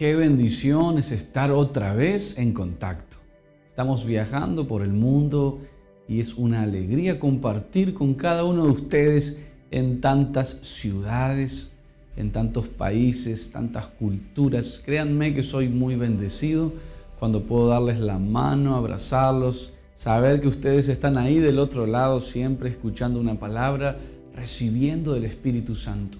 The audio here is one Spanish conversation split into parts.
Qué bendición es estar otra vez en contacto. Estamos viajando por el mundo y es una alegría compartir con cada uno de ustedes en tantas ciudades, en tantos países, tantas culturas. Créanme que soy muy bendecido cuando puedo darles la mano, abrazarlos, saber que ustedes están ahí del otro lado siempre escuchando una palabra, recibiendo del Espíritu Santo.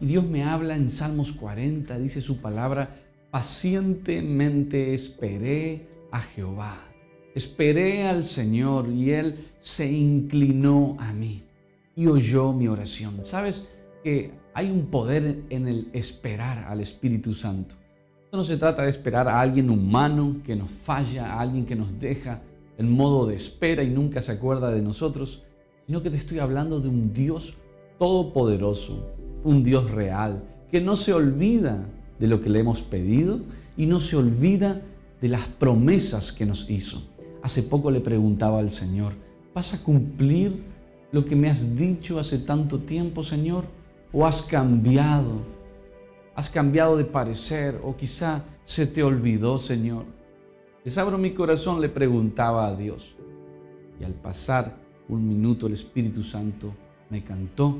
Y Dios me habla en Salmos 40, dice su palabra, pacientemente esperé a Jehová. Esperé al Señor y Él se inclinó a mí y oyó mi oración. ¿Sabes que hay un poder en el esperar al Espíritu Santo? Esto no se trata de esperar a alguien humano que nos falla, a alguien que nos deja en modo de espera y nunca se acuerda de nosotros, sino que te estoy hablando de un Dios todopoderoso, un Dios real, que no se olvida de lo que le hemos pedido y no se olvida de las promesas que nos hizo. Hace poco le preguntaba al Señor, ¿vas a cumplir lo que me has dicho hace tanto tiempo, Señor? ¿O has cambiado? ¿Has cambiado de parecer? ¿O quizá se te olvidó, Señor? Les abro mi corazón, le preguntaba a Dios. Y al pasar un minuto el Espíritu Santo me cantó,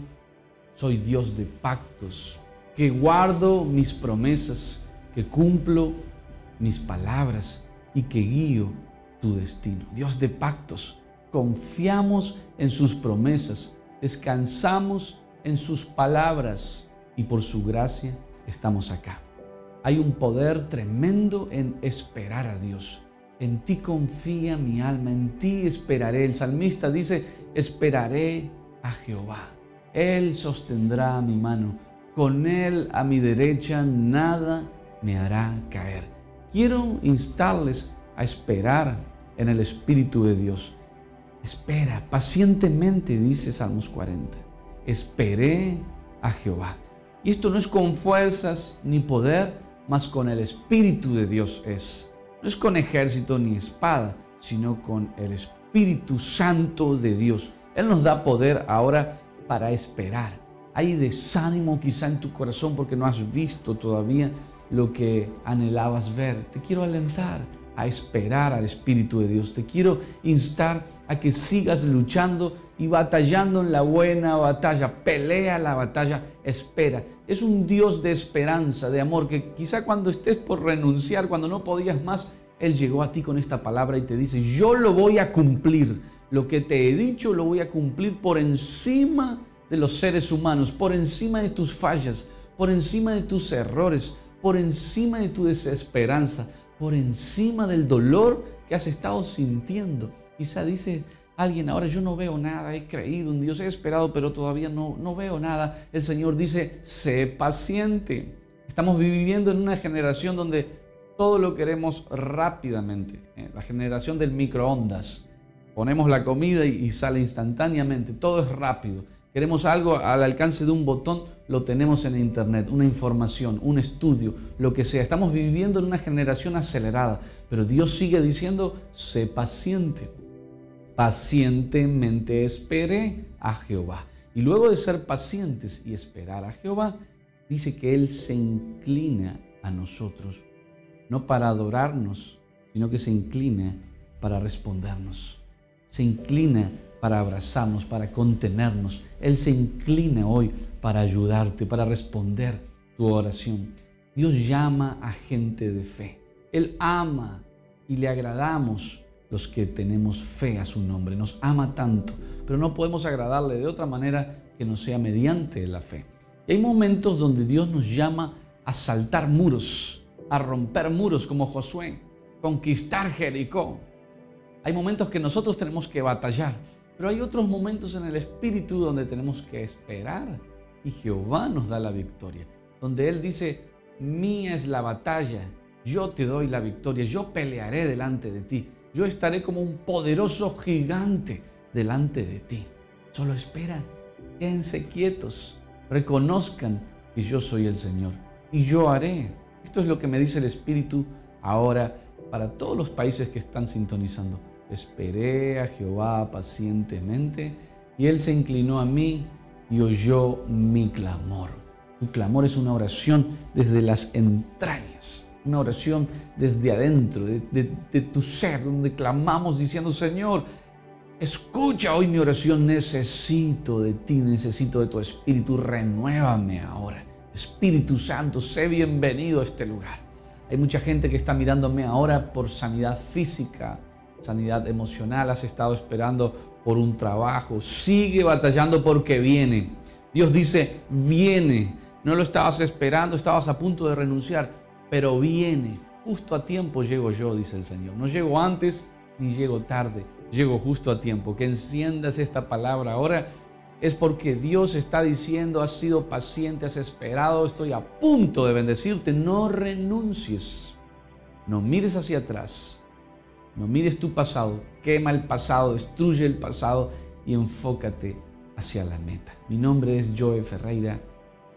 soy Dios de pactos, que guardo mis promesas, que cumplo mis palabras y que guío tu destino. Dios de pactos, confiamos en sus promesas, descansamos en sus palabras y por su gracia estamos acá. Hay un poder tremendo en esperar a Dios. En ti confía mi alma, en ti esperaré. El salmista dice, esperaré a Jehová. Él sostendrá mi mano con Él a mi derecha nada me hará caer. Quiero instarles a esperar en el Espíritu de Dios. Espera pacientemente, dice Salmos 40. Esperé a Jehová. Y esto no es con fuerzas ni poder, mas con el Espíritu de Dios es. No es con ejército ni espada, sino con el Espíritu Santo de Dios. Él nos da poder ahora para esperar hay desánimo quizá en tu corazón porque no has visto todavía lo que anhelabas ver. Te quiero alentar a esperar al Espíritu de Dios. Te quiero instar a que sigas luchando y batallando en la buena batalla. Pelea la batalla, espera. Es un Dios de esperanza, de amor, que quizá cuando estés por renunciar, cuando no podías más, Él llegó a ti con esta palabra y te dice, yo lo voy a cumplir. Lo que te he dicho lo voy a cumplir por encima de los seres humanos, por encima de tus fallas, por encima de tus errores, por encima de tu desesperanza, por encima del dolor que has estado sintiendo. Quizá dice alguien, ahora yo no veo nada, he creído en Dios, he esperado, pero todavía no, no veo nada. El Señor dice, sé paciente. Estamos viviendo en una generación donde todo lo queremos rápidamente, ¿eh? la generación del microondas. Ponemos la comida y sale instantáneamente, todo es rápido. Queremos algo al alcance de un botón, lo tenemos en Internet, una información, un estudio, lo que sea. Estamos viviendo en una generación acelerada, pero Dios sigue diciendo, sé paciente. Pacientemente espere a Jehová. Y luego de ser pacientes y esperar a Jehová, dice que Él se inclina a nosotros, no para adorarnos, sino que se inclina para respondernos. Se inclina para abrazarnos, para contenernos. Él se inclina hoy para ayudarte, para responder tu oración. Dios llama a gente de fe. Él ama y le agradamos los que tenemos fe a su nombre. Nos ama tanto, pero no podemos agradarle de otra manera que no sea mediante la fe. Y hay momentos donde Dios nos llama a saltar muros, a romper muros como Josué, conquistar Jericó. Hay momentos que nosotros tenemos que batallar, pero hay otros momentos en el Espíritu donde tenemos que esperar y Jehová nos da la victoria. Donde Él dice, mía es la batalla, yo te doy la victoria, yo pelearé delante de ti, yo estaré como un poderoso gigante delante de ti. Solo espera, quédense quietos, reconozcan que yo soy el Señor y yo haré. Esto es lo que me dice el Espíritu ahora para todos los países que están sintonizando. Esperé a Jehová pacientemente y Él se inclinó a mí y oyó mi clamor. Tu clamor es una oración desde las entrañas, una oración desde adentro, de, tu ser, donde clamamos diciendo, Señor, escucha hoy mi oración, necesito de ti, necesito de tu espíritu, renuévame ahora. Espíritu Santo, sé bienvenido a este lugar. Hay mucha gente que está mirándome ahora por sanidad física, sanidad emocional, has estado esperando por un trabajo, sigue batallando porque viene. Dios dice, viene. No lo estabas esperando, estabas a punto de renunciar, pero viene. Justo a tiempo llego yo, dice el Señor. No llego antes ni llego tarde, llego justo a tiempo. Que enciendas esta palabra ahora es porque Dios está diciendo, has sido paciente, has esperado, estoy a punto de bendecirte. No renuncies, no mires hacia atrás no mires tu pasado, quema el pasado, destruye el pasado y enfócate hacia la meta. Mi nombre es Joe Ferreira,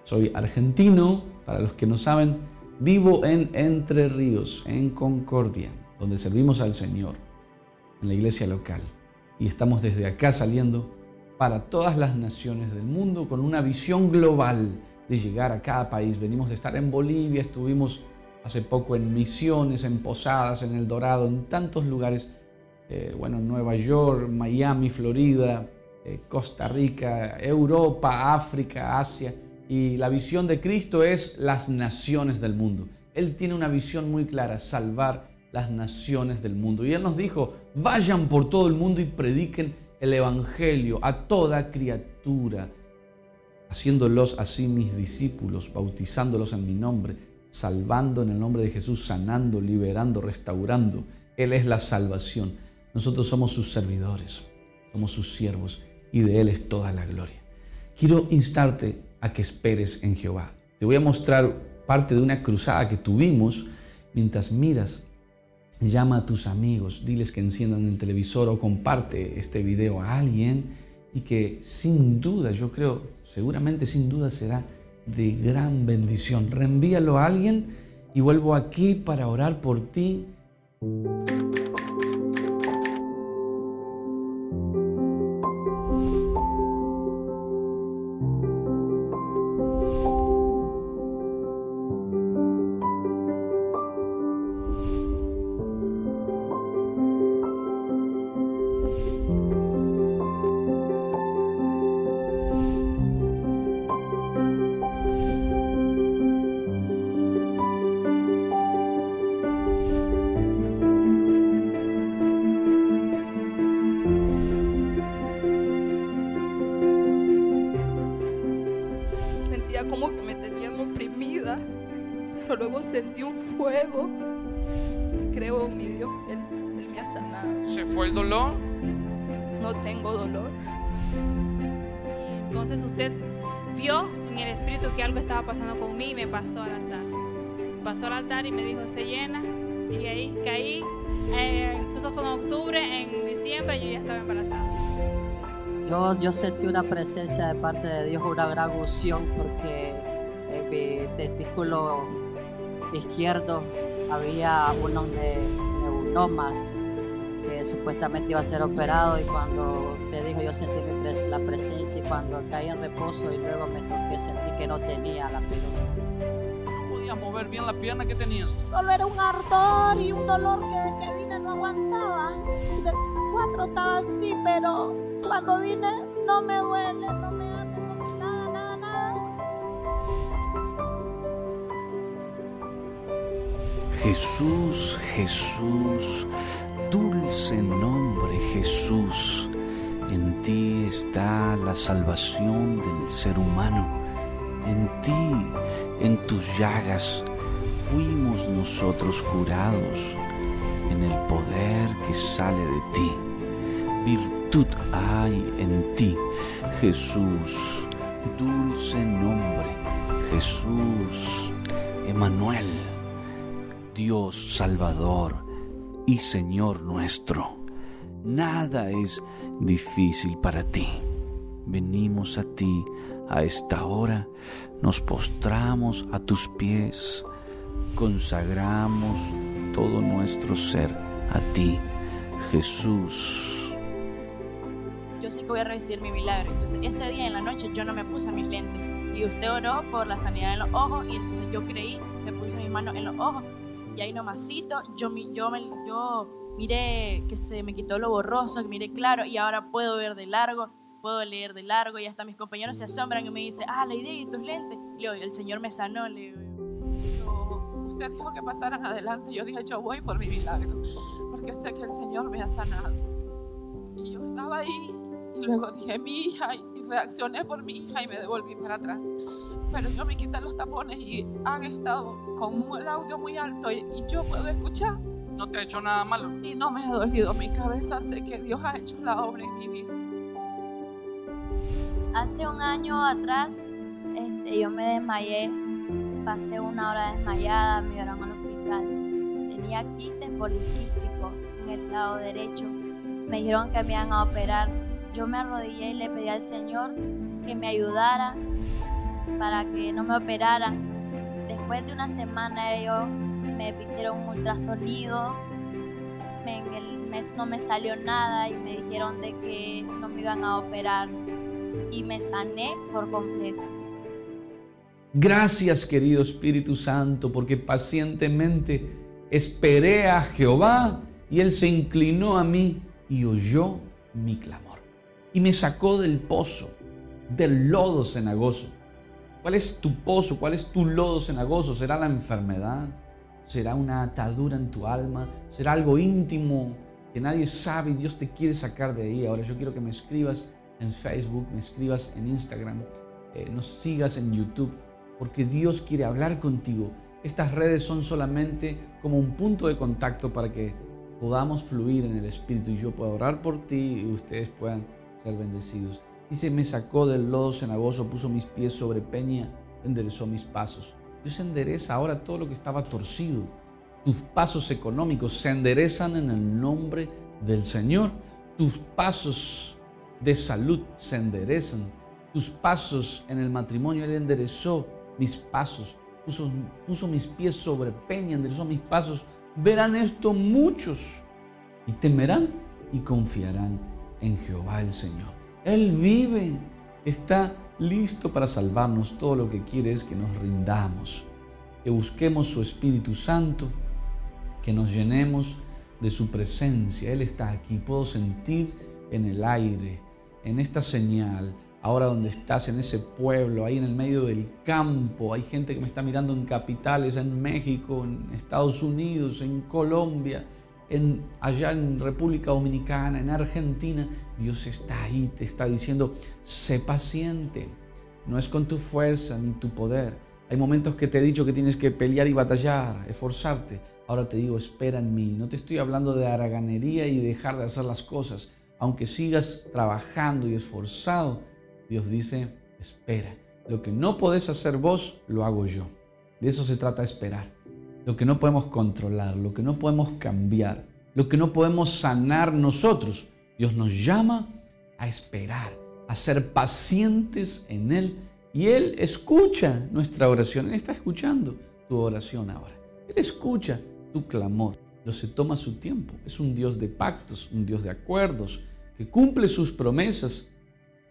soy argentino, para los que no saben, vivo en Entre Ríos, en Concordia, donde servimos al Señor, en la iglesia local. Y estamos desde acá saliendo para todas las naciones del mundo con una visión global de llegar a cada país. Venimos de estar en Bolivia, estuvimos hace poco en Misiones, en Posadas, en El Dorado, en tantos lugares, eh, bueno, Nueva York, Miami, Florida, eh, Costa Rica, Europa, África, Asia. Y la visión de Cristo es las naciones del mundo. Él tiene una visión muy clara, salvar las naciones del mundo. Y Él nos dijo, vayan por todo el mundo y prediquen el Evangelio a toda criatura, haciéndolos así mis discípulos, bautizándolos en mi nombre salvando en el nombre de Jesús, sanando, liberando, restaurando. Él es la salvación. Nosotros somos sus servidores, somos sus siervos y de Él es toda la gloria. Quiero instarte a que esperes en Jehová. Te voy a mostrar parte de una cruzada que tuvimos mientras miras. Llama a tus amigos, diles que enciendan el televisor o comparte este video a alguien y que sin duda, yo creo, seguramente sin duda será de gran bendición. Reenvíalo a alguien y vuelvo aquí para orar por ti. Luego sentí un fuego. Creo en mi Dios, él, me ha sanado. ¿Se fue el dolor? No tengo dolor. entonces usted vio en el espíritu que algo estaba pasando conmigo y me pasó al altar. Pasó al altar y me dijo, se llena. Y ahí caí. Eh, incluso fue en octubre, en diciembre yo ya estaba embarazada. Yo, yo sentí una presencia de parte de Dios, una gran unción, porque mi testículo izquierdo había unos neuromas que supuestamente iba a ser operado y cuando te dijo yo sentí la presencia y cuando caí en reposo y luego me toqué sentí que no tenía la pierna. ¿No podías mover bien la pierna que tenías? Solo era un ardor y un dolor que, que vine no aguantaba. Y de cuatro estaba así, pero cuando vine no me duele, no me Jesús, Jesús, dulce nombre Jesús. En ti está la salvación del ser humano. En ti, en tus llagas, fuimos nosotros curados. En el poder que sale de ti. Virtud hay en ti, Jesús. Dulce nombre, Jesús. Emanuel, Dios Salvador y Señor nuestro. Nada es difícil para ti. Venimos a ti a esta hora, nos postramos a tus pies, consagramos todo nuestro ser a ti, Jesús. Yo sé que voy a recibir mi milagro. Entonces ese día en la noche yo no me puse mis lentes. Y usted oró por la sanidad en los ojos y entonces yo creí, me puse mis manos en los ojos y ahí nomasito yo, yo, yo miré que se me quitó lo borroso, que miré claro y ahora puedo ver de largo, puedo leer de largo y hasta mis compañeros se asombran y me dicen, ah, la idea y tus lentes. Le digo, el Señor me sanó, le digo. Usted dijo que pasaran adelante, yo dije, yo voy por mi milagro, porque sé que el Señor me ha sanado. Y yo estaba ahí y luego dije, mi hija, y reaccioné por mi hija y me devolví para atrás. Pero yo me quité los tapones y han estado con el audio muy alto y, y yo puedo escuchar no te ha hecho nada malo. Y no me ha dolido mi cabeza, sé que Dios ha hecho la obra en mi vida. Hace un año atrás este, yo me desmayé, pasé una hora desmayada, me llevaron al hospital. Tenía quistes poliquísticos en el lado derecho. Me dijeron que me iban a operar. Yo me arrodillé y le pedí al Señor que me ayudara para que no me operaran. Después de una semana ellos me hicieron un ultrasonido, en el mes no me salió nada y me dijeron de que no me iban a operar y me sané por completo. Gracias querido Espíritu Santo porque pacientemente esperé a Jehová y Él se inclinó a mí y oyó mi clamor y me sacó del pozo, del lodo cenagoso. ¿Cuál es tu pozo? ¿Cuál es tu lodo cenagoso? ¿Será la enfermedad? será una atadura en tu alma, será algo íntimo que nadie sabe y Dios te quiere sacar de ahí. Ahora yo quiero que me escribas en Facebook, me escribas en Instagram, eh, nos sigas en YouTube, porque Dios quiere hablar contigo. Estas redes son solamente como un punto de contacto para que podamos fluir en el Espíritu y yo pueda orar por ti y ustedes puedan ser bendecidos. Dice, me sacó del lodo cenagoso, puso mis pies sobre peña, enderezó mis pasos. Dios endereza ahora todo lo que estaba torcido. Tus pasos económicos se enderezan en el nombre del Señor. Tus pasos de salud se enderezan. Tus pasos en el matrimonio, Él enderezó mis pasos. Puso, puso mis pies sobre peña, enderezó mis pasos. Verán esto muchos y temerán y confiarán en Jehová el Señor. Él vive, está listo para salvarnos, todo lo que quiere es que nos rindamos, que busquemos su Espíritu Santo, que nos llenemos de su presencia. Él está aquí, puedo sentir en el aire, en esta señal, ahora donde estás, en ese pueblo, ahí en el medio del campo, hay gente que me está mirando en capitales, en México, en Estados Unidos, en Colombia allá en República Dominicana, en Argentina, Dios está ahí, te está diciendo, sé paciente, no es con tu fuerza ni tu poder. Hay momentos que te he dicho que tienes que pelear y batallar, esforzarte. Ahora te digo, espera en mí. No te estoy hablando de haraganería y dejar de hacer las cosas. Aunque sigas trabajando y esforzado, Dios dice, espera. Lo que no podés hacer vos, lo hago yo. De eso se trata esperar lo que no podemos controlar, lo que no podemos cambiar, lo que no podemos sanar nosotros. Dios nos llama a esperar, a ser pacientes en Él. Y Él escucha nuestra oración. Él está escuchando tu oración ahora. Él escucha tu clamor. Dios se toma su tiempo. Es un Dios de pactos, un Dios de acuerdos, que cumple sus promesas,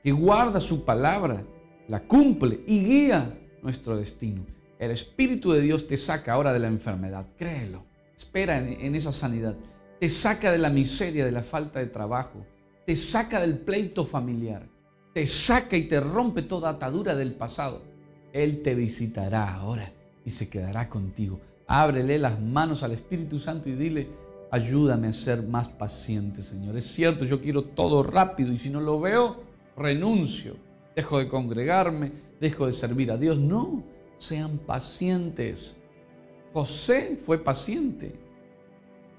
que guarda su palabra, la cumple y guía nuestro destino. El Espíritu de Dios te saca ahora de la enfermedad, créelo. Espera en, esa sanidad. Te saca de la miseria, de la falta de trabajo. Te saca del pleito familiar. Te saca y te rompe toda atadura del pasado. Él te visitará ahora y se quedará contigo. Ábrele las manos al Espíritu Santo y dile, Ayúdame a ser más paciente, Señor. Es cierto, yo quiero todo rápido y si no lo veo, renuncio. Dejo de congregarme, dejo de servir a Dios. No, sean pacientes. José fue paciente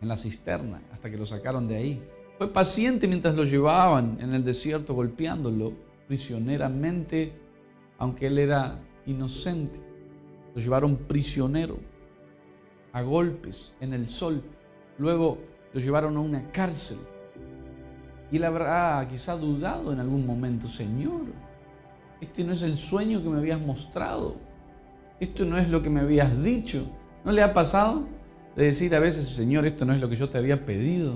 en la cisterna hasta que lo sacaron de ahí. Fue paciente mientras lo llevaban en el desierto golpeándolo prisioneramente, aunque él era inocente. Lo llevaron prisionero a golpes en el sol. Luego lo llevaron a una cárcel. Y él habrá quizá dudado en algún momento, Señor, este no es el sueño que me habías mostrado. Esto no es lo que me habías dicho. ¿No le ha pasado de decir a veces, Señor, esto no es lo que yo te había pedido?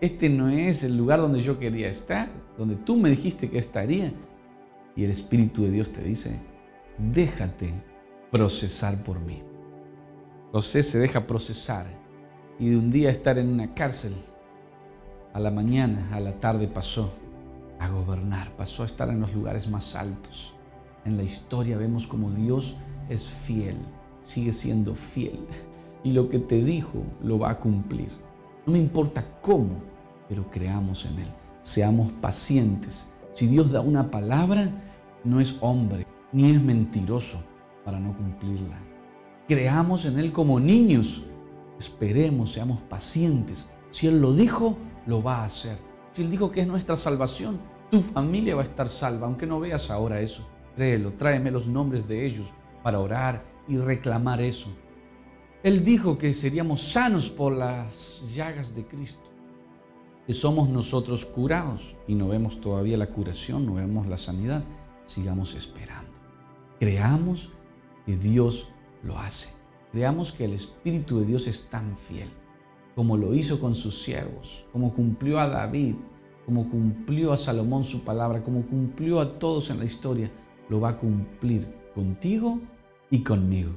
Este no es el lugar donde yo quería estar, donde tú me dijiste que estaría. Y el Espíritu de Dios te dice, déjate procesar por mí. José se deja procesar y de un día estar en una cárcel, a la mañana, a la tarde pasó a gobernar, pasó a estar en los lugares más altos. En la historia vemos como Dios es fiel, sigue siendo fiel y lo que te dijo lo va a cumplir. No me importa cómo, pero creamos en Él. Seamos pacientes. Si Dios da una palabra, no es hombre ni es mentiroso para no cumplirla. Creamos en Él como niños. Esperemos, seamos pacientes. Si Él lo dijo, lo va a hacer. Si Él dijo que es nuestra salvación, tu familia va a estar salva, aunque no veas ahora eso. Créelo, tráeme los nombres de ellos para orar y reclamar eso. Él dijo que seríamos sanos por las llagas de Cristo, que somos nosotros curados y no vemos todavía la curación, no vemos la sanidad. Sigamos esperando. Creamos que Dios lo hace. Creamos que el Espíritu de Dios es tan fiel, como lo hizo con sus siervos, como cumplió a David, como cumplió a Salomón su palabra, como cumplió a todos en la historia, lo va a cumplir contigo y conmigo.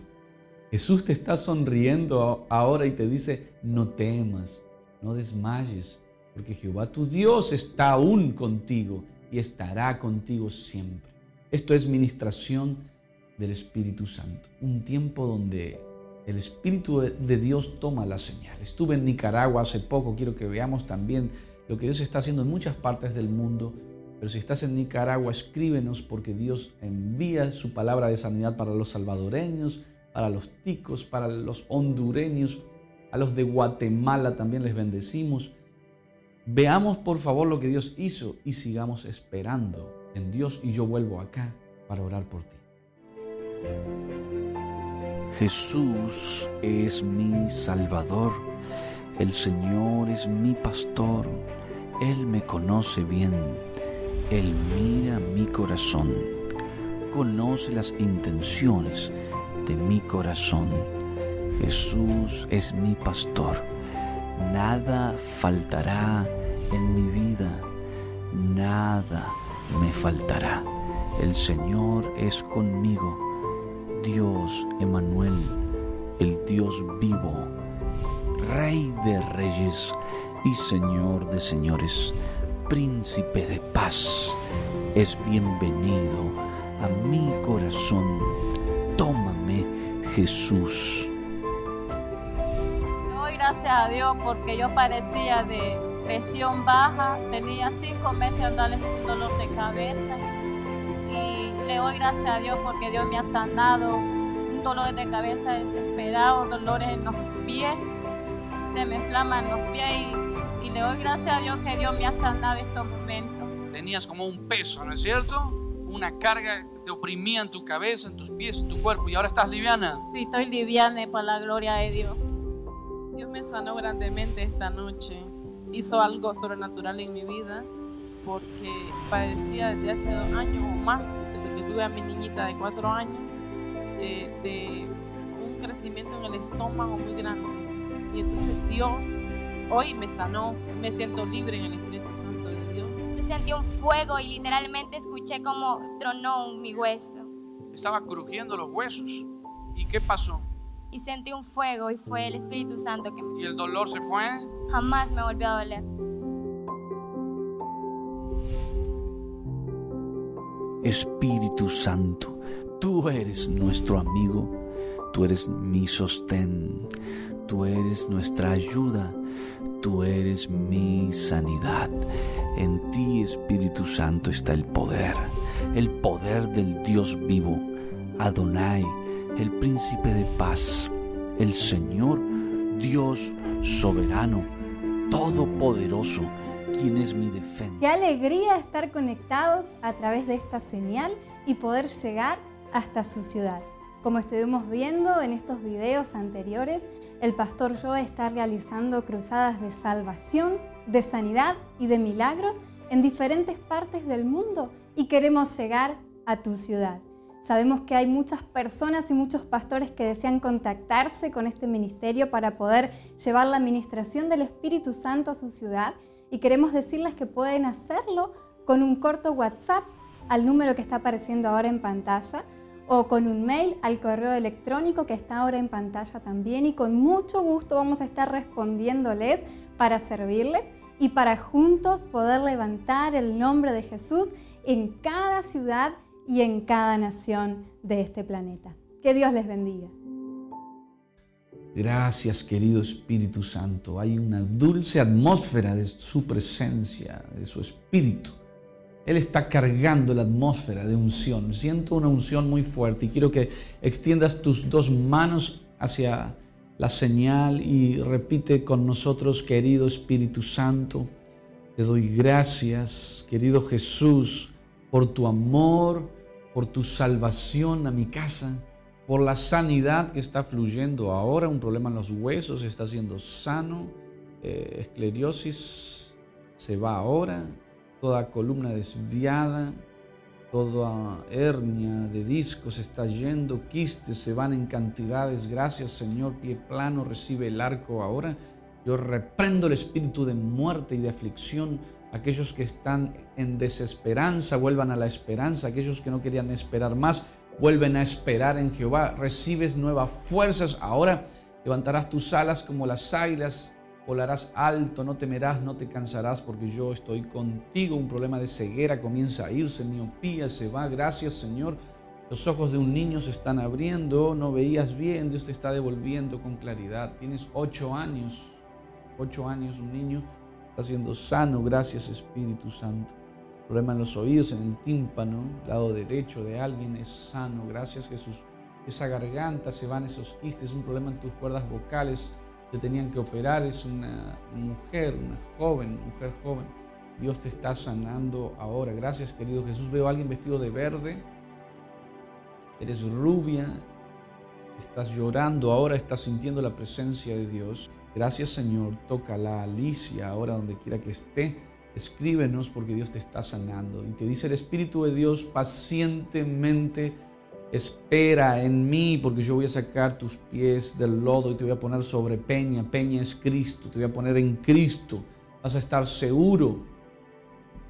Jesús te está sonriendo ahora y te dice, no temas, no desmayes, porque Jehová tu Dios está aún contigo y estará contigo siempre. Esto es ministración del Espíritu Santo. Un tiempo donde el Espíritu de Dios toma la señal. Estuve en Nicaragua hace poco, quiero que veamos también lo que Dios está haciendo en muchas partes del mundo. Pero si estás en Nicaragua, escríbenos porque Dios envía su palabra de sanidad para los salvadoreños, para los ticos, para los hondureños, a los de Guatemala también les bendecimos. Veamos por favor lo que Dios hizo y sigamos esperando en Dios y yo vuelvo acá para orar por ti. Jesús es mi Salvador, el Señor es mi pastor, Él me conoce bien, Él mira mi corazón, conoce las intenciones de mi corazón. Jesús es mi pastor, nada faltará en mi vida, nada me faltará. El Señor es conmigo Dios Emanuel, el Dios vivo, Rey de reyes y Señor de señores, príncipe de paz, es bienvenido a mi corazón. Tómame, Jesús. Doy gracias a Dios porque yo parecía de presión baja, tenía cinco meses andando con dolor de cabeza y le doy gracias a Dios porque Dios me ha sanado un dolor de cabeza desesperado, dolores en los pies, se me inflaman los pies y, y le doy gracias a Dios que Dios me ha sanado estos momentos. Tenías como un peso, ¿no es cierto? Una carga que te oprimía en tu cabeza, en tus pies, en tu cuerpo y ahora estás liviana. Sí, estoy liviana por la gloria de Dios. Dios me sanó grandemente esta noche. Hizo algo sobrenatural en mi vida porque padecía desde hace dos años o más, desde que tuve a mi niñita de cuatro años, de, de un crecimiento en el estómago muy grande. Y entonces Dios hoy me sanó, me siento libre en el Espíritu Santo de Dios. Yo sentí un fuego y literalmente escuché como tronó mi hueso. Estaba crujiendo los huesos. ¿Y qué pasó? Y sentí un fuego y fue el Espíritu Santo que me... ¿Y el dolor se fue? Jamás me volvió a doler. Espíritu Santo, tú eres nuestro amigo. tú eres mi sostén, tú eres nuestra ayuda, tú eres mi sanidad. En ti, Espíritu Santo, está el poder, el poder del Dios vivo, Adonai, el príncipe de paz, el Señor, Dios soberano, todopoderoso, quien es mi defensa. Qué alegría estar conectados a través de esta señal y poder llegar hasta su ciudad. Como estuvimos viendo en estos videos anteriores, el pastor Joe está realizando cruzadas de salvación, de sanidad y de milagros en diferentes partes del mundo y queremos llegar a tu ciudad. Sabemos que hay muchas personas y muchos pastores que desean contactarse con este ministerio para poder llevar la administración del Espíritu Santo a su ciudad y queremos decirles que pueden hacerlo con un corto WhatsApp al número que está apareciendo ahora en pantalla o con un mail al correo electrónico que está ahora en pantalla también y con mucho gusto vamos a estar respondiéndoles para servirles y para juntos poder levantar el nombre de Jesús en cada ciudad y en cada nación de este planeta. Que Dios les bendiga. Gracias querido Espíritu Santo. Hay una dulce atmósfera de su presencia, de su Espíritu él está cargando la atmósfera de unción. Siento una unción muy fuerte y quiero que extiendas tus dos manos hacia la señal y repite con nosotros, querido Espíritu Santo, te doy gracias, querido Jesús, por tu amor, por tu salvación a mi casa, por la sanidad que está fluyendo ahora, un problema en los huesos está siendo sano, eh, esclerosis se va ahora, toda columna desviada, toda hernia de discos está yendo, quistes se van en cantidades. Gracias Señor, pie plano, recibe el arco ahora. Yo reprendo el espíritu de muerte y de aflicción. Aquellos que están en desesperanza vuelvan a la esperanza. Aquellos que no querían esperar más vuelven a esperar en Jehová. Recibes nuevas fuerzas. Ahora levantarás tus alas como las águilas volarás alto, no temerás, no te cansarás, porque yo estoy contigo. Un problema de ceguera comienza a irse, miopía se va. Gracias, Señor. Los ojos de un niño se están abriendo, no veías bien, Dios te está devolviendo con claridad. Tienes ocho años, ocho años, un niño está siendo sano. Gracias, Espíritu Santo. Problema en los oídos, en el tímpano, lado derecho de alguien es sano. Gracias, Jesús. Esa garganta se van esos quistes, un problema en tus cuerdas vocales te tenían que operar, es una mujer, una joven, mujer joven. Dios te está sanando ahora. Gracias, querido Jesús. Veo a alguien vestido de verde. Eres rubia. Estás llorando ahora, estás sintiendo la presencia de Dios. Gracias, Señor. Toca la Alicia ahora donde quiera que esté. Escríbenos porque Dios te está sanando. Y te dice el Espíritu de Dios pacientemente Espera en mí porque yo voy a sacar tus pies del lodo y te voy a poner sobre peña. Peña es Cristo, te voy a poner en Cristo. Vas a estar seguro.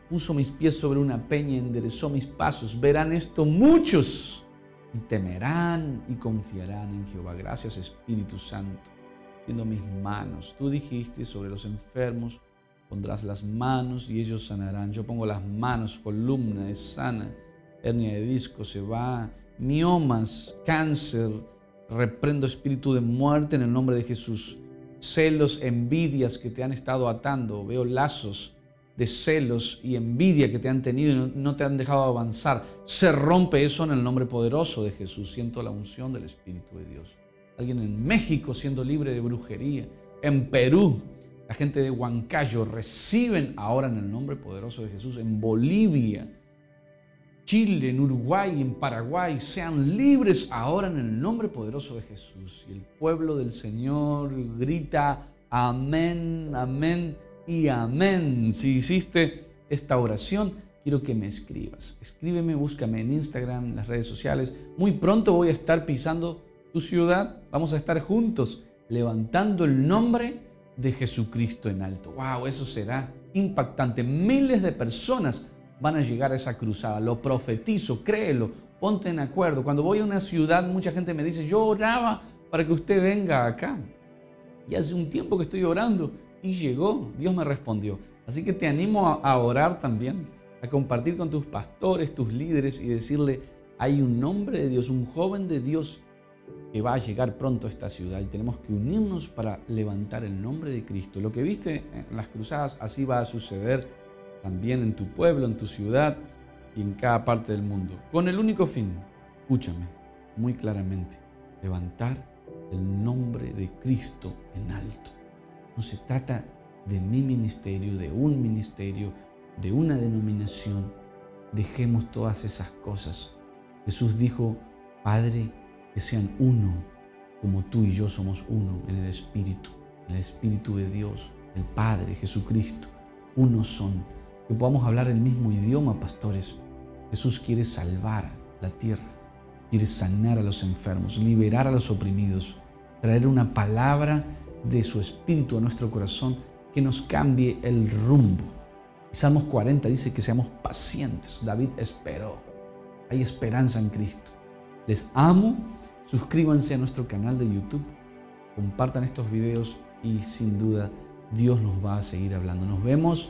Puso mis pies sobre una peña, enderezó mis pasos. Verán esto muchos y temerán y confiarán en Jehová. Gracias Espíritu Santo. Viendo mis manos. Tú dijiste sobre los enfermos pondrás las manos y ellos sanarán. Yo pongo las manos, columna es sana, hernia de disco se va, miomas, cáncer, reprendo espíritu de muerte en el nombre de Jesús. Celos, envidias que te han estado atando, veo lazos de celos y envidia que te han tenido y no te han dejado avanzar. Se rompe eso en el nombre poderoso de Jesús. Siento la unción del Espíritu de Dios. Alguien en México siendo libre de brujería. En Perú, la gente de Huancayo reciben ahora en el nombre poderoso de Jesús. En Bolivia, Chile, en Uruguay, en Paraguay, sean libres ahora en el nombre poderoso de Jesús. Y el pueblo del Señor grita amén, amén y amén. Si hiciste esta oración, quiero que me escribas. Escríbeme, búscame en Instagram, en las redes sociales. Muy pronto voy a estar pisando tu ciudad. Vamos a estar juntos levantando el nombre de Jesucristo en alto. ¡Wow! Eso será impactante. Miles de personas van a llegar a esa cruzada. Lo profetizo, créelo, ponte en acuerdo. Cuando voy a una ciudad, mucha gente me dice, yo oraba para que usted venga acá. Y hace un tiempo que estoy orando y llegó, Dios me respondió. Así que te animo a orar también, a compartir con tus pastores, tus líderes y decirle, hay un hombre de Dios, un joven de Dios que va a llegar pronto a esta ciudad y tenemos que unirnos para levantar el nombre de Cristo. Lo que viste en las cruzadas, así va a suceder también en tu pueblo, en tu ciudad y en cada parte del mundo. Con el único fin, escúchame muy claramente, levantar el nombre de Cristo en alto. No se trata de mi ministerio, de un ministerio, de una denominación. Dejemos todas esas cosas. Jesús dijo, Padre, que sean uno, como tú y yo somos uno en el Espíritu, en el Espíritu de Dios, el Padre, Jesucristo. Uno son. Que podamos hablar el mismo idioma, pastores. Jesús quiere salvar la tierra, quiere sanar a los enfermos, liberar a los oprimidos, traer una palabra de su Espíritu a nuestro corazón que nos cambie el rumbo. Salmos 40 dice que seamos pacientes. David esperó. Hay esperanza en Cristo. Les amo. Suscríbanse a nuestro canal de YouTube. Compartan estos videos y sin duda Dios nos va a seguir hablando. Nos vemos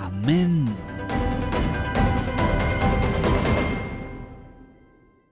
Amén.